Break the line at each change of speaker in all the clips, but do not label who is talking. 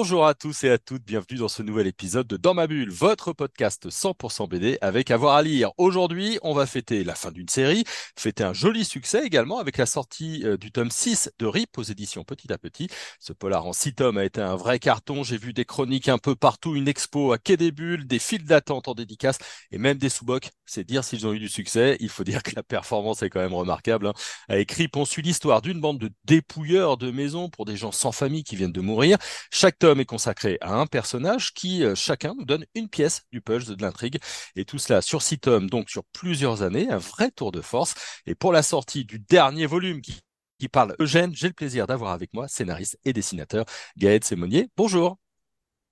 Bonjour à tous et à toutes, bienvenue dans ce nouvel épisode de Dans ma bulle, votre podcast 100% BD avec avoir à lire. Aujourd'hui, on va fêter la fin d'une série, fêter un joli succès également avec la sortie euh, du tome 6 de RIP aux éditions Petit à Petit. Ce polar en 6 tomes a été un vrai carton, j'ai vu des chroniques un peu partout, une expo à Quai des Bulles, des files d'attente en dédicace et même des sous-bocs. C'est dire s'ils ont eu du succès, il faut dire que la performance est quand même remarquable. Hein. Avec RIP, on suit l'histoire d'une bande de dépouilleurs de maisons pour des gens sans famille qui viennent de mourir. Chaque est consacré à un personnage qui, euh, chacun, nous donne une pièce du puzzle de l'intrigue. Et tout cela sur six tomes, donc sur plusieurs années, un vrai tour de force. Et pour la sortie du dernier volume qui, qui parle Eugène, j'ai le plaisir d'avoir avec moi scénariste et dessinateur Gaël Sémonier. Bonjour.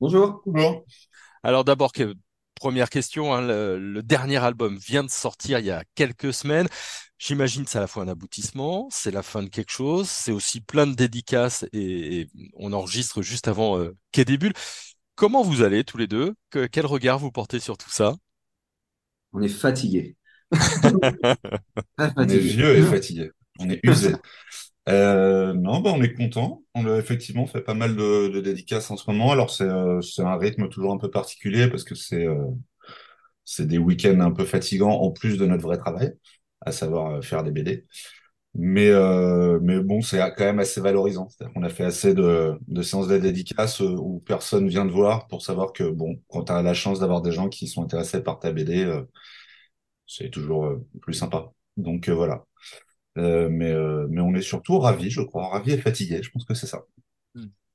Bonjour. Bonjour.
Alors d'abord, première question, hein, le, le, dernier album vient de sortir il y a quelques semaines. J'imagine que c'est à la fois un aboutissement, c'est la fin de quelque chose, c'est aussi plein de dédicaces et, et on enregistre juste avant euh, Bulles. Comment vous allez tous les deux? Que, Quel regard vous portez sur tout ça?
On est fatigué.
on est vieux et fatigué. On est usé. Euh, non, bah, on est content. On a effectivement fait pas mal de, dédicaces en ce moment. Alors c'est euh, un rythme toujours un peu particulier parce que c'est euh, c'est des week-ends un peu fatigants en plus de notre vrai travail à savoir euh, faire des BD. Mais, mais bon, c'est quand même assez valorisant. C'est-à-dire a fait assez de, de séances de dédicaces où personne vient te voir pour savoir que, bon, quand tu as la chance d'avoir des gens qui sont intéressés par ta BD, c'est toujours plus sympa. Donc voilà. Mais, mais on est surtout ravis, je crois. Ravis et fatigués, je pense que c'est ça.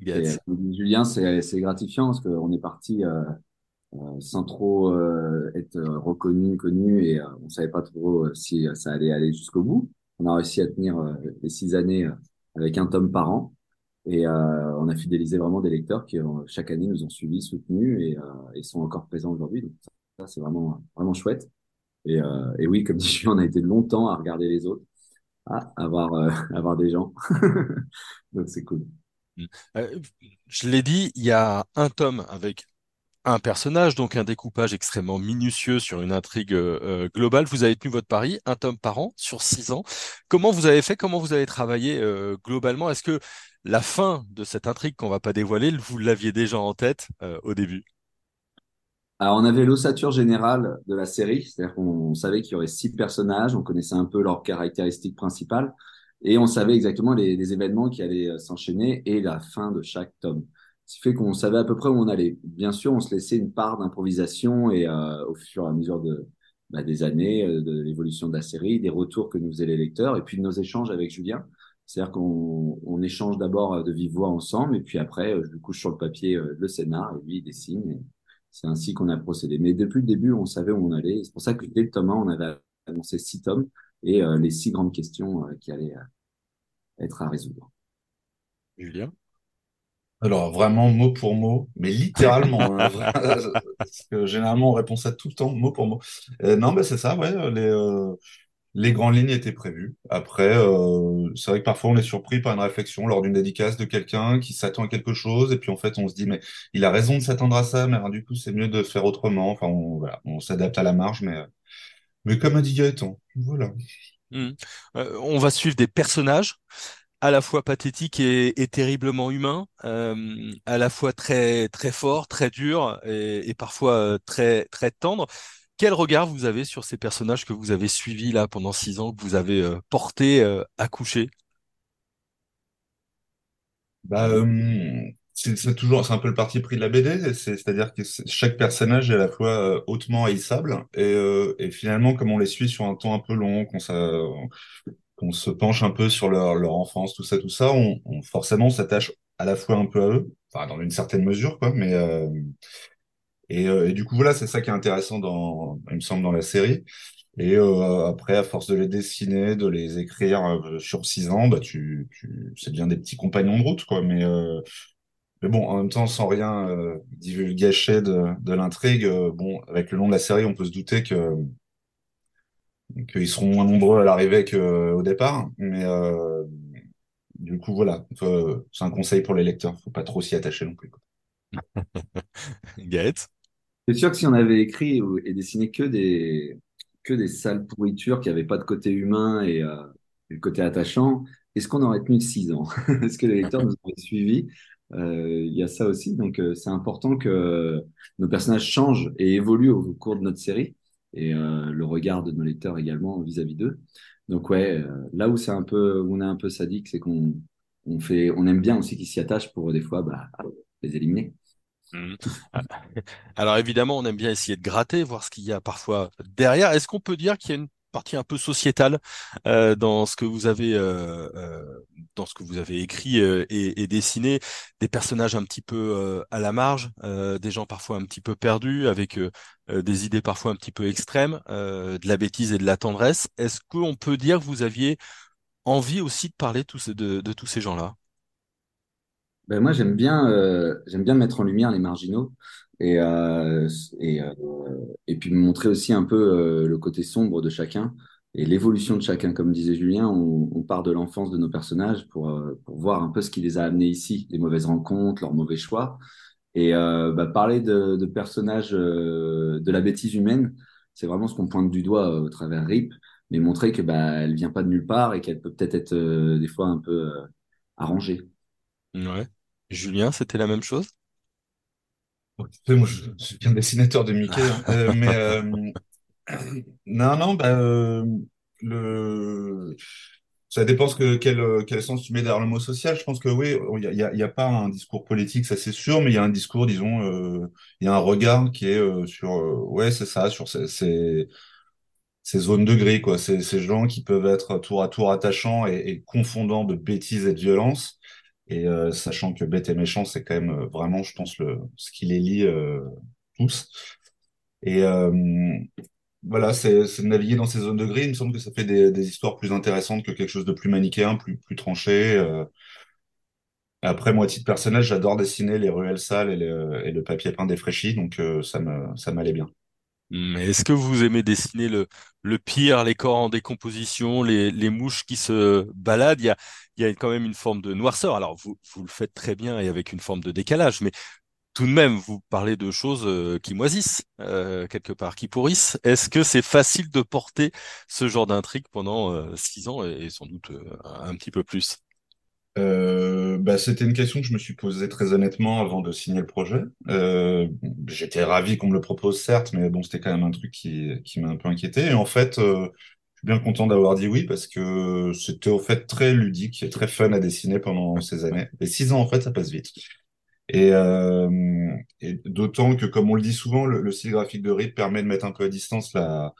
Yes. Et, Julien, c'est gratifiant parce qu'on est parti euh, sans trop euh, être reconnu, connu, et euh, on savait pas trop si ça allait aller jusqu'au bout. On a réussi à tenir les six années avec un tome par an. Et euh, on a fidélisé vraiment des lecteurs qui chaque année nous ont suivis, soutenus et, euh, et sont encore présents aujourd'hui. Donc ça, c'est vraiment vraiment chouette. Et, euh, et oui, comme dit Julien, on a été longtemps à regarder les autres, à avoir avoir des gens. Donc c'est cool.
je l'ai dit, il y a un tome avec un personnage, donc un découpage extrêmement minutieux sur une intrigue euh, globale. Vous avez tenu votre pari, un tome par an sur six ans. Comment vous avez fait Comment vous avez travaillé euh, globalement? Est-ce que la fin de cette intrigue qu'on va pas dévoiler, vous l'aviez déjà en tête euh, au début?
Alors, on avait l'ossature générale de la série, c'est-à-dire qu'on savait qu'il y aurait six personnages, on connaissait un peu leurs caractéristiques principales, et on savait exactement les, événements qui allaient s'enchaîner et la fin de chaque tome ce qui fait qu'on savait à peu près où on allait. Bien sûr, on se laissait une part d'improvisation et euh, au fur et à mesure de, bah, des années, euh, de l'évolution de la série, des retours que nous faisaient les lecteurs et puis de nos échanges avec Julien. C'est-à-dire qu'on on échange d'abord euh, de vive voix ensemble et puis après, je lui couche sur le papier le scénar et lui il dessine. C'est ainsi qu'on a procédé. Mais depuis le début, on savait où on allait. C'est pour ça que dès le tome 1, on avait annoncé six tomes et les six grandes questions qui allaient être à résoudre.
Julien?
Alors vraiment mot pour mot, mais littéralement. hein, parce que généralement on répond ça tout le temps, mot pour mot. Euh, non, ben c'est ça, ouais. Les, euh, les grandes lignes étaient prévues. Après, euh, c'est vrai que parfois on est surpris par une réflexion lors d'une dédicace de quelqu'un qui s'attend à quelque chose, et puis en fait on se dit mais il a raison de s'attendre à ça, mais du coup c'est mieux de faire autrement. Enfin on, s'adapte à la marge, mais mais comme dit Gaëtan, voilà.
Mmh. on va suivre des personnages à la fois pathétique et, terriblement humain, euh, à la fois très très fort, très dur et, et, parfois euh, très très tendre. Quel regard vous avez sur ces personnages que vous avez suivis là pendant six ans, que vous avez euh, portés euh, à coucher
bah, euh, c'est toujours c'est un peu le parti pris de la BD, c'est-à-dire que chaque personnage est à la fois hautement haïssable et, finalement comme on les suit sur un temps un peu long, qu'on se penche un peu sur leur, leur enfance, tout ça, tout ça, on, on forcément s'attache à la fois un peu à eux, enfin dans une certaine mesure, quoi, mais euh, et, euh, et, du coup voilà, c'est ça qui est intéressant dans, il me semble, dans la série. Et euh, après, à force de les dessiner, de les écrire euh, sur six ans, bah tu, tu, c'est bien des petits compagnons de route, quoi. Mais euh, mais bon, en même temps, sans rien euh, divulgacher de, de l'intrigue, bon, avec le long de la série, on peut se douter que qu'ils seront moins nombreux à l'arrivée qu'au départ. Mais, du coup, voilà, c'est un conseil pour les lecteurs, faut pas trop s'y attacher non plus.
Gaët
C'est sûr que si on avait écrit et dessiné que des, que des sales pourritures qui n'avaient pas de côté humain et, euh, le côté attachant, est-ce qu'on aurait tenu 6 ans? Est-ce que les lecteurs nous auraient suivis? Euh, Il y a ça aussi, donc euh, c'est important que nos personnages changent et évoluent au, cours de notre série et le regard de nos lecteurs également vis-à-vis d'eux. Donc ouais, là où c'est un peu, où on est un peu sadique, c'est qu'on on fait, on aime bien aussi qu'ils s'y attachent pour des fois bah, les éliminer.
Mmh. Alors évidemment, on aime bien essayer de gratter, voir ce qu'il y a parfois derrière. Est-ce qu'on peut dire qu'il y a une partie un peu sociétale euh, dans ce que vous avez euh, euh, dans ce que vous avez écrit et, dessiné, des personnages un petit peu à la marge, des gens parfois un petit peu perdus, avec des idées parfois un petit peu extrêmes, de la bêtise et de la tendresse. Est-ce qu'on peut dire que vous aviez envie aussi de parler de tous ces gens-là?
Ben moi, j'aime bien, euh, j'aime bien mettre en lumière les marginaux et, euh, euh, et puis montrer aussi un peu le côté sombre de chacun et l'évolution de chacun. Comme disait Julien, on, part de l'enfance de nos personnages pour, pour voir un peu ce qui les a amenés ici, les mauvaises rencontres, leurs mauvais choix. Et bah, parler de, de personnages de la bêtise humaine, c'est vraiment ce qu'on pointe du doigt au travers RIP, mais montrer que bah, elle vient pas de nulle part et qu'elle peut peut-être être, des fois un peu arrangée.
Ouais. Julien, c'était la même chose?
Moi, je, suis un dessinateur de Mickey, hein. euh, mais euh, non, non, bah, euh, le... ça dépend que, quel, quel sens tu mets derrière le mot social. Je pense que oui, il n'y a, y a, pas un discours politique, ça c'est sûr, mais il y a un discours, disons, il y a un regard qui est sur, ouais, c'est ça, sur ces, ces, zones de gris, quoi. Ces, ces gens qui peuvent être tour à tour attachants et, et confondants de bêtises et de violence et euh, sachant que Bête et Méchant, c'est quand même euh, vraiment, je pense, le, ce qui les lie euh, tous. Et voilà, c'est naviguer dans ces zones de gris. Il me semble que ça fait des, histoires plus intéressantes que quelque chose de plus manichéen, plus, tranché. Après, moi, titre personnel, j'adore dessiner les ruelles sales et le, papier peint défraîchi, donc ça m'allait bien.
Mais est-ce que vous aimez dessiner le, le pire, les corps en décomposition, les, les mouches qui se baladent? Il y a, il y a quand même une forme de noirceur. Alors, vous, vous le faites très bien et avec une forme de décalage, mais tout de même, vous parlez de choses euh, qui moisissent, euh, quelque part, qui pourrissent. Est-ce que c'est facile de porter ce genre d'intrigue pendant euh, six ans et, sans doute un petit peu plus?
Euh, bah, c'était une question que je me suis posée très honnêtement avant de signer le projet. Euh, j'étais ravi qu'on me le propose, certes, mais bon, c'était quand même un truc qui, m'a un peu inquiété. Et en fait, euh, je suis bien content d'avoir dit oui parce que c'était au fait très ludique et très fun à dessiner pendant ces années. Et six ans, en fait, ça passe vite. Et, d'autant que, comme on le dit souvent, le, le style graphique de RIP permet de mettre un peu à distance la,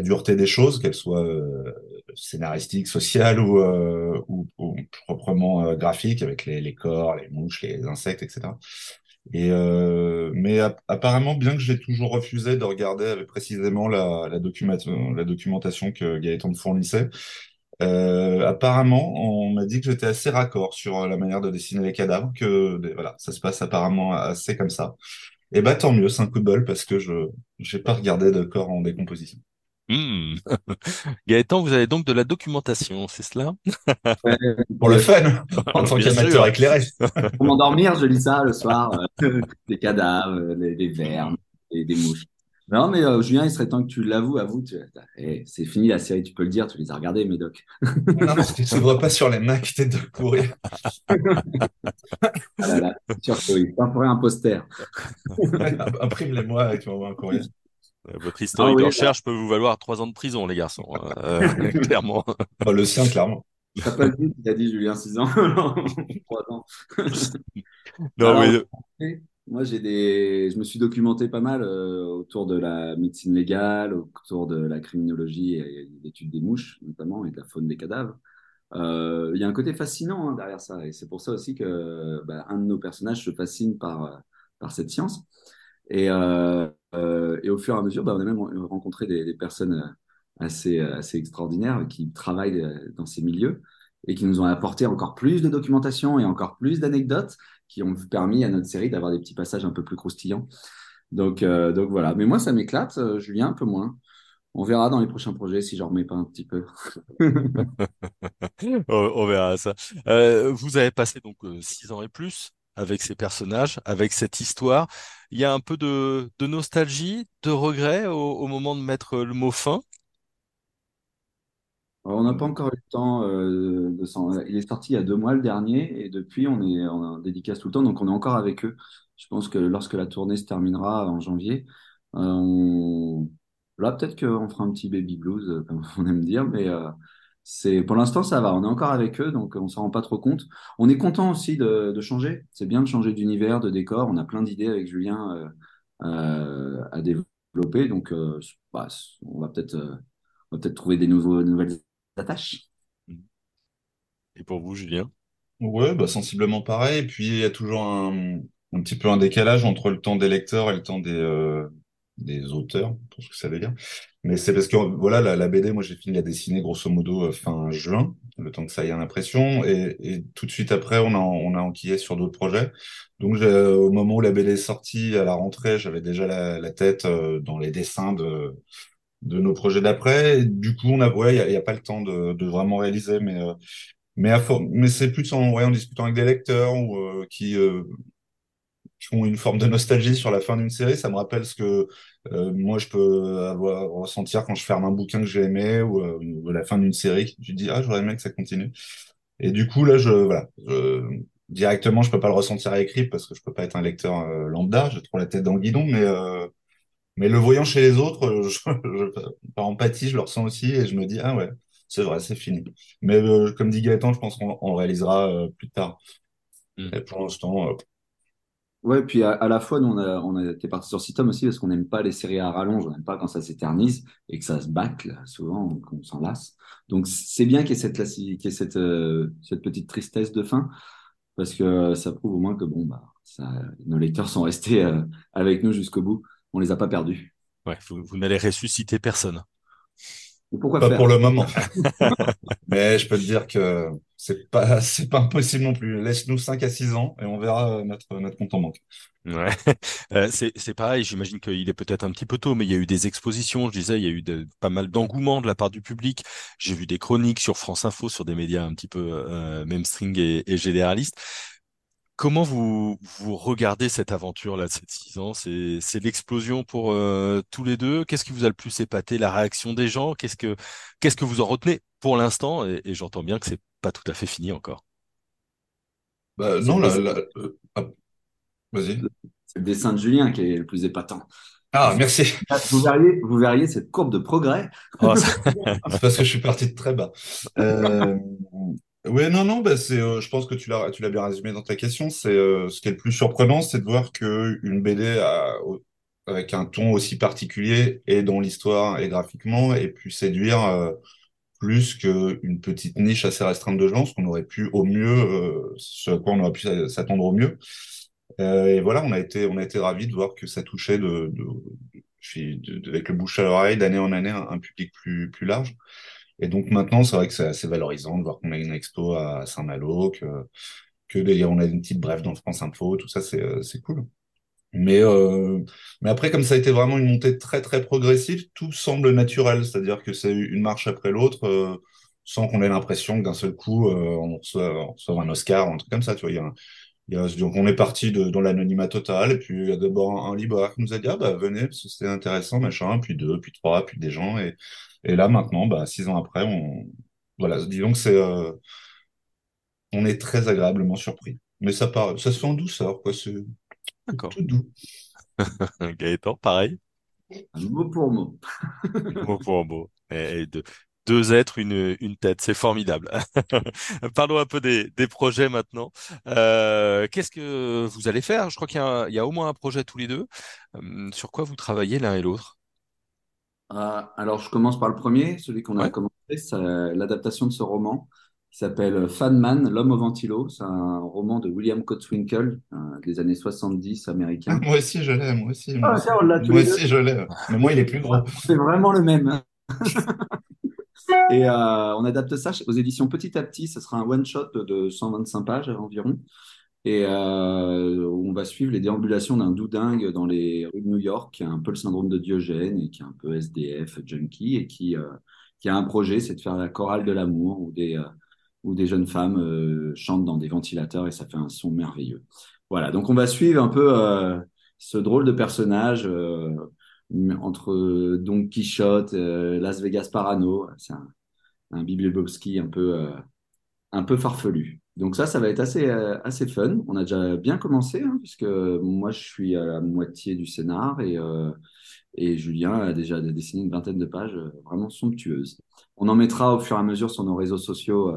dureté des choses, qu'elles soient scénaristiques, sociales ou, proprement euh, graphiques, avec les, les, corps, les mouches, les insectes, etc. Et euh, mais apparemment, bien que j'ai toujours refusé de regarder précisément la, la, documentation, la documentation que Gaëtan me fournissait, apparemment, on m'a dit que j'étais assez raccord sur la manière de dessiner les cadavres, que voilà, ça se passe apparemment assez comme ça. Et bah tant mieux, c'est un coup de bol parce que je j'ai pas regardé de corps en décomposition.
Mmh. Gaëtan, vous avez donc de la documentation, c'est cela?
Pour le fun, en tant qu'amateur éclairé.
Pour m'endormir, je lis ça le soir, euh, des cadavres, des, vermes, des, des, mouches. Non, mais euh, Julien, il serait temps que tu l'avoues, avoue. Tu... Eh, c'est fini la série, tu peux le dire, tu les as regardés, Médoc.
non, parce que tu ne vois pas sur les Macs, t'es de courir.
ah là là, sûr un poster.
Imprime-les-moi et tu m'envoies un courrier.
Euh, votre historique ah de recherche peut vous valoir trois ans de prison, les garçons. Hein. Euh, clairement.
Oh, le sien, clairement.
T'as pas dit il a dit Julien 6 ans. Trois ans.
non, mais...
Moi, j'ai des, je me suis documenté pas mal euh, autour de la médecine légale, autour de la criminologie et l'étude des mouches, notamment, et de la faune des cadavres. Il y a un côté fascinant hein, derrière ça, et c'est pour ça aussi que bah, un de nos personnages se fascine par par cette science. Et, euh, euh, et au fur et à mesure, bah, on a même rencontré des, des personnes euh, assez, assez extraordinaires qui travaillent dans ces milieux et qui nous ont apporté encore plus de documentation et encore plus d'anecdotes qui ont permis à notre série d'avoir des petits passages un peu plus croustillants. Donc, euh, donc voilà. Mais moi, ça m'éclate, Julien, un peu moins. on verra dans les prochains projets si j'en remets pas un petit peu.
On, on verra ça. Euh, vous avez passé donc euh, six ans et plus avec ces personnages, avec cette histoire. Il y a un peu de, nostalgie, de regret au, moment de mettre le mot fin?
Alors, on n'a pas encore eu le temps euh, de s'en... Il est sorti il y a deux mois le dernier et depuis on est en dédicace tout le temps, donc on est encore avec eux. Je pense que lorsque la tournée se terminera en janvier, euh, là peut-être qu'on fera un petit baby blues, euh, comme on aime dire, mais euh, c'est pour l'instant ça va. On est encore avec eux, donc on s'en rend pas trop compte. On est content aussi de, de changer. C'est bien de changer d'univers, de décor. On a plein d'idées avec Julien euh, euh, à développer, donc euh, bah, on va peut-être euh, on va peut-être trouver des nouveaux, nouvelles attaches.
Et pour vous, Julien?
Ouais, bah sensiblement pareil. Et puis il y a toujours un, un petit peu un décalage entre le temps des lecteurs et le temps des, euh, des auteurs, pour ce que ça veut dire. Mais c'est parce que voilà, la, la BD, moi j'ai fini la dessiner grosso modo euh, fin juin, le temps que ça aille à l'impression, et, et tout de suite après, on a, on a enquillé sur d'autres projets. Donc j'ai- au moment où la BD est sortie, à la rentrée, j'avais déjà la, la tête euh, dans les dessins de, de nos projets d'après. Du coup, on a, ouais, il y a, pas le temps de, de vraiment réaliser, mais euh, mais, mais c'est plus en, ouais, en discutant avec des lecteurs ou euh, qui, euh, qui ont une forme de nostalgie sur la fin d'une série. Ça me rappelle ce que euh, moi je peux avoir ressentir quand je ferme un bouquin que j'ai aimé ou, euh, ou la fin d'une série. Tu dis ah j'aurais aimé que ça continue. Et du coup là je voilà je- directement je peux pas le ressentir à écrit parce que je peux pas être un lecteur euh, lambda. J'ai trop la tête dans le guidon, mais euh, mais le voyant chez les autres, euh, je, je- par empathie je le ressens aussi et je me dis ah ouais c'est vrai c'est fini. Mais euh, comme dit Gaëtan, je pense qu'on réalisera euh, plus tard.
Mm.
Et pour l'instant, euh,
Ouais, puis à, la fois, nous, on a, été parti sur Citom aussi parce qu'on n'aime pas les séries à rallonge, on n'aime pas quand ça s'éternise et que ça se bâcle, souvent, qu'on s'en lasse. Donc, c'est bien qu'il y ait cette, y ait euh, cette petite tristesse de fin parce que euh, ça prouve au moins que, bon, bah, nos lecteurs sont restés euh, avec nous jusqu'au bout. On les a pas perdus.
Ouais, vous n'allez ressusciter personne.
Et pourquoi
pas
faire?
pour le moment. Mais je peux te dire que c'est pas, c'est pas impossible non plus. Laisse-nous 5 à 6 ans et on verra euh, notre, notre compte en banque.
Ouais. Euh, c'est, c'est pareil, j'imagine qu'il est peut-être un petit peu tôt, mais il y a eu des expositions, je disais, il y a eu de- pas mal d'engouement de la part du public. J'ai vu des chroniques sur France Info, sur des médias un petit peu euh, mainstream et, et généralistes. Comment vous, vous regardez cette aventure-là de ces six ans? C'est, l'explosion pour euh, tous les deux? Qu'est-ce qui vous a le plus épaté? La réaction des gens? Qu'est-ce que, qu'est-ce que vous en retenez pour l'instant? Et, et j'entends bien que c'est pas tout à fait fini encore.
Bah,
C'est
non, euh, ah, vas-y.
c'est le dessin de Julien qui est le plus épatant.
Ah, merci.
vous verriez, vous verriez cette courbe de progrès.
Oh, ça-
C'est parce que je suis parti de très bas. Euh, ouais, non, non, bah, c'est, euh, je pense que tu l'as, tu l'as bien résumé dans ta question. C'est, euh, ce qui est le plus surprenant, c'est de voir que une BD a- avec un ton aussi particulier et dans l'histoire et graphiquement ait pu séduire, euh, plus qu'une petite niche assez restreinte de gens, ce qu'on aurait pu au mieux, euh, ce à quoi on aurait pu s'attendre au mieux. Euh, et voilà, on a été, on a été ravis de voir que ça touchait de, de, de- de- avec le bouche à l'oreille, d'année en année, un, un public plus, plus large. Et donc maintenant, c'est vrai que c'est assez valorisant de voir qu'on a une expo à Saint-Malo, que, que d'ailleurs on a une petite brève dans France Info, tout ça, c'est, euh, cool. Mais, euh, mais après, comme ça a été vraiment une montée très très progressive, tout semble naturel, c'est-à-dire que c'est une marche après l'autre, euh, sans qu'on ait l'impression que d'un seul coup, on reçoit, on un Oscar ou un truc comme ça, tu vois. A- donc on est parti de, dans l'anonymat total, et puis il y a d'abord un, un libraire qui nous a dit, ah bah venez, parce que c'était intéressant, machin, puis deux, puis trois, puis des gens, et, et là maintenant, bah six ans après, on, voilà, disons que c'est, euh, on est très agréablement surpris. Mais ça part, ça se fait en douceur, quoi, c'est
D'accord.
tout doux.
Gaëtan, pareil?
Mot pour mot.
Mot pour mot. Et, et deux, êtres, une, une tête, c'est formidable. Parlons un peu des, des projets maintenant. Euh, qu'est-ce que vous allez faire? Je crois qu'il y a, il y a au moins un projet tous les deux. Hum, sur quoi vous travaillez l'un et l'autre?
Euh, alors, je commence par le premier, celui qu'on a commencé, c'est l'adaptation de ce roman qui s'appelle Fan Man, l'homme au ventilo. C'est un roman de William Cotswinkle euh, des années 70
Ah,
américain.
moi aussi, je l'ai, moi aussi, moi
Ah,
aussi.
on
Moi
les deux.
aussi, je l'ai. Mais moi, il est plus gros.
C'est vraiment le même. Et euh, on adapte ça aux éditions Petit à Petit. Ce sera un one-shot de 125 pages environ. Et euh, on va suivre les déambulations d'un doudingue dans les rues de New York, qui a un peu le syndrome de Diogène et qui est un peu SDF, junkie, et qui, euh, qui a un projet, c'est de faire la chorale de l'amour, où des, jeunes femmes chantent dans des ventilateurs et ça fait un son merveilleux. Voilà, donc on va suivre un peu ce drôle de personnage entre Don Quichotte, Las Vegas Parano. C'est un, un Bibliobowski un peu, un peu farfelu. Donc ça, ça va être assez, assez fun. On a déjà bien commencé, hein, puisque moi, je suis à la moitié du scénar et, et Julien a déjà dessiné une vingtaine de pages vraiment somptueuses. On en mettra au fur et à mesure sur nos réseaux sociaux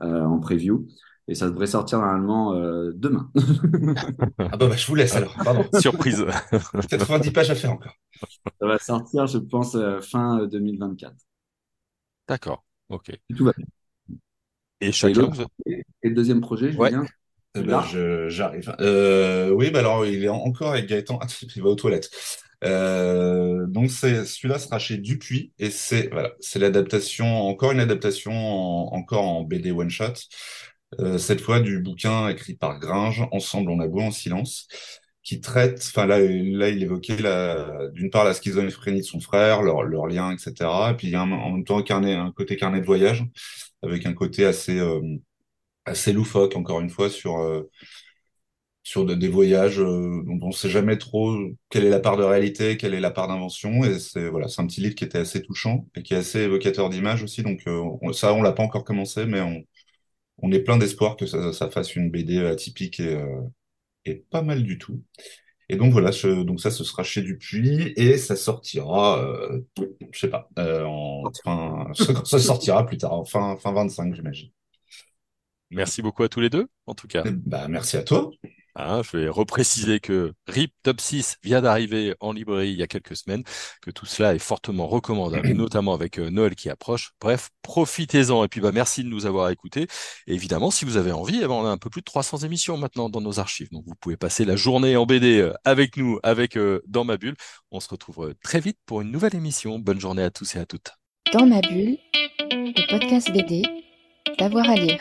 en preview. Et ça devrait sortir normalement euh, demain.
ah bah, bah, je vous laisse alors, pardon.
Surprise.
90 pages à faire encore.
Ça va sortir, je pense, euh, fin 2024.
D'accord, ok.
tout va bien.
Et chacun.
Et, et le deuxième projet, Julien
eh ben, J'arrive. Euh, oui, bah alors il est encore avec Gaëtan. Ah, il va aux toilettes. Euh, donc c'est celui-là sera chez Dupuis et c'est voilà, c'est l'adaptation, encore une adaptation encore en BD one shot. Euh, cette fois du bouquin écrit par Gringe, Ensemble on a beau en silence, qui traite, enfin là, il évoquait d'une part la schizophrénie de son frère, leur, leur lien, etc. Et puis il y a en même temps un, carnet, un côté carnet de voyage, avec un côté assez, euh, assez loufoque, encore une fois, sur, euh, sur des voyages dont on ne sait jamais trop quelle est la part de réalité, quelle est la part d'invention. Et c'est voilà, un petit livre qui était assez touchant et qui est assez évocateur d'images aussi. Donc ça, on l'a pas encore commencé, mais on, on est plein d'espoir que ça, ça, fasse une BD atypique et, euh, et pas mal du tout. Et donc voilà, donc ça, ce sera chez Dupuis et ça sortira, euh, je sais pas, euh, en fin, ça sortira plus tard, fin, fin 25, j'imagine.
Merci beaucoup à tous les deux, en tout cas.
Bah, merci à toi.
Hein, je vais repréciser que RIP Top 6 vient d'arriver en librairie il y a quelques semaines, que tout cela est fortement recommandable, notamment avec euh, Noël qui approche. Bref, profitez-en et puis bah merci de nous avoir écoutés. Et évidemment, si vous avez envie, eh ben, on a un peu plus de 300 émissions maintenant dans nos archives, donc vous pouvez passer la journée en BD euh, avec nous, avec euh, Dans ma bulle. On se retrouve très vite pour une nouvelle émission. Bonne journée à tous et à toutes.
Dans ma bulle, le podcast BD, d'avoir à lire.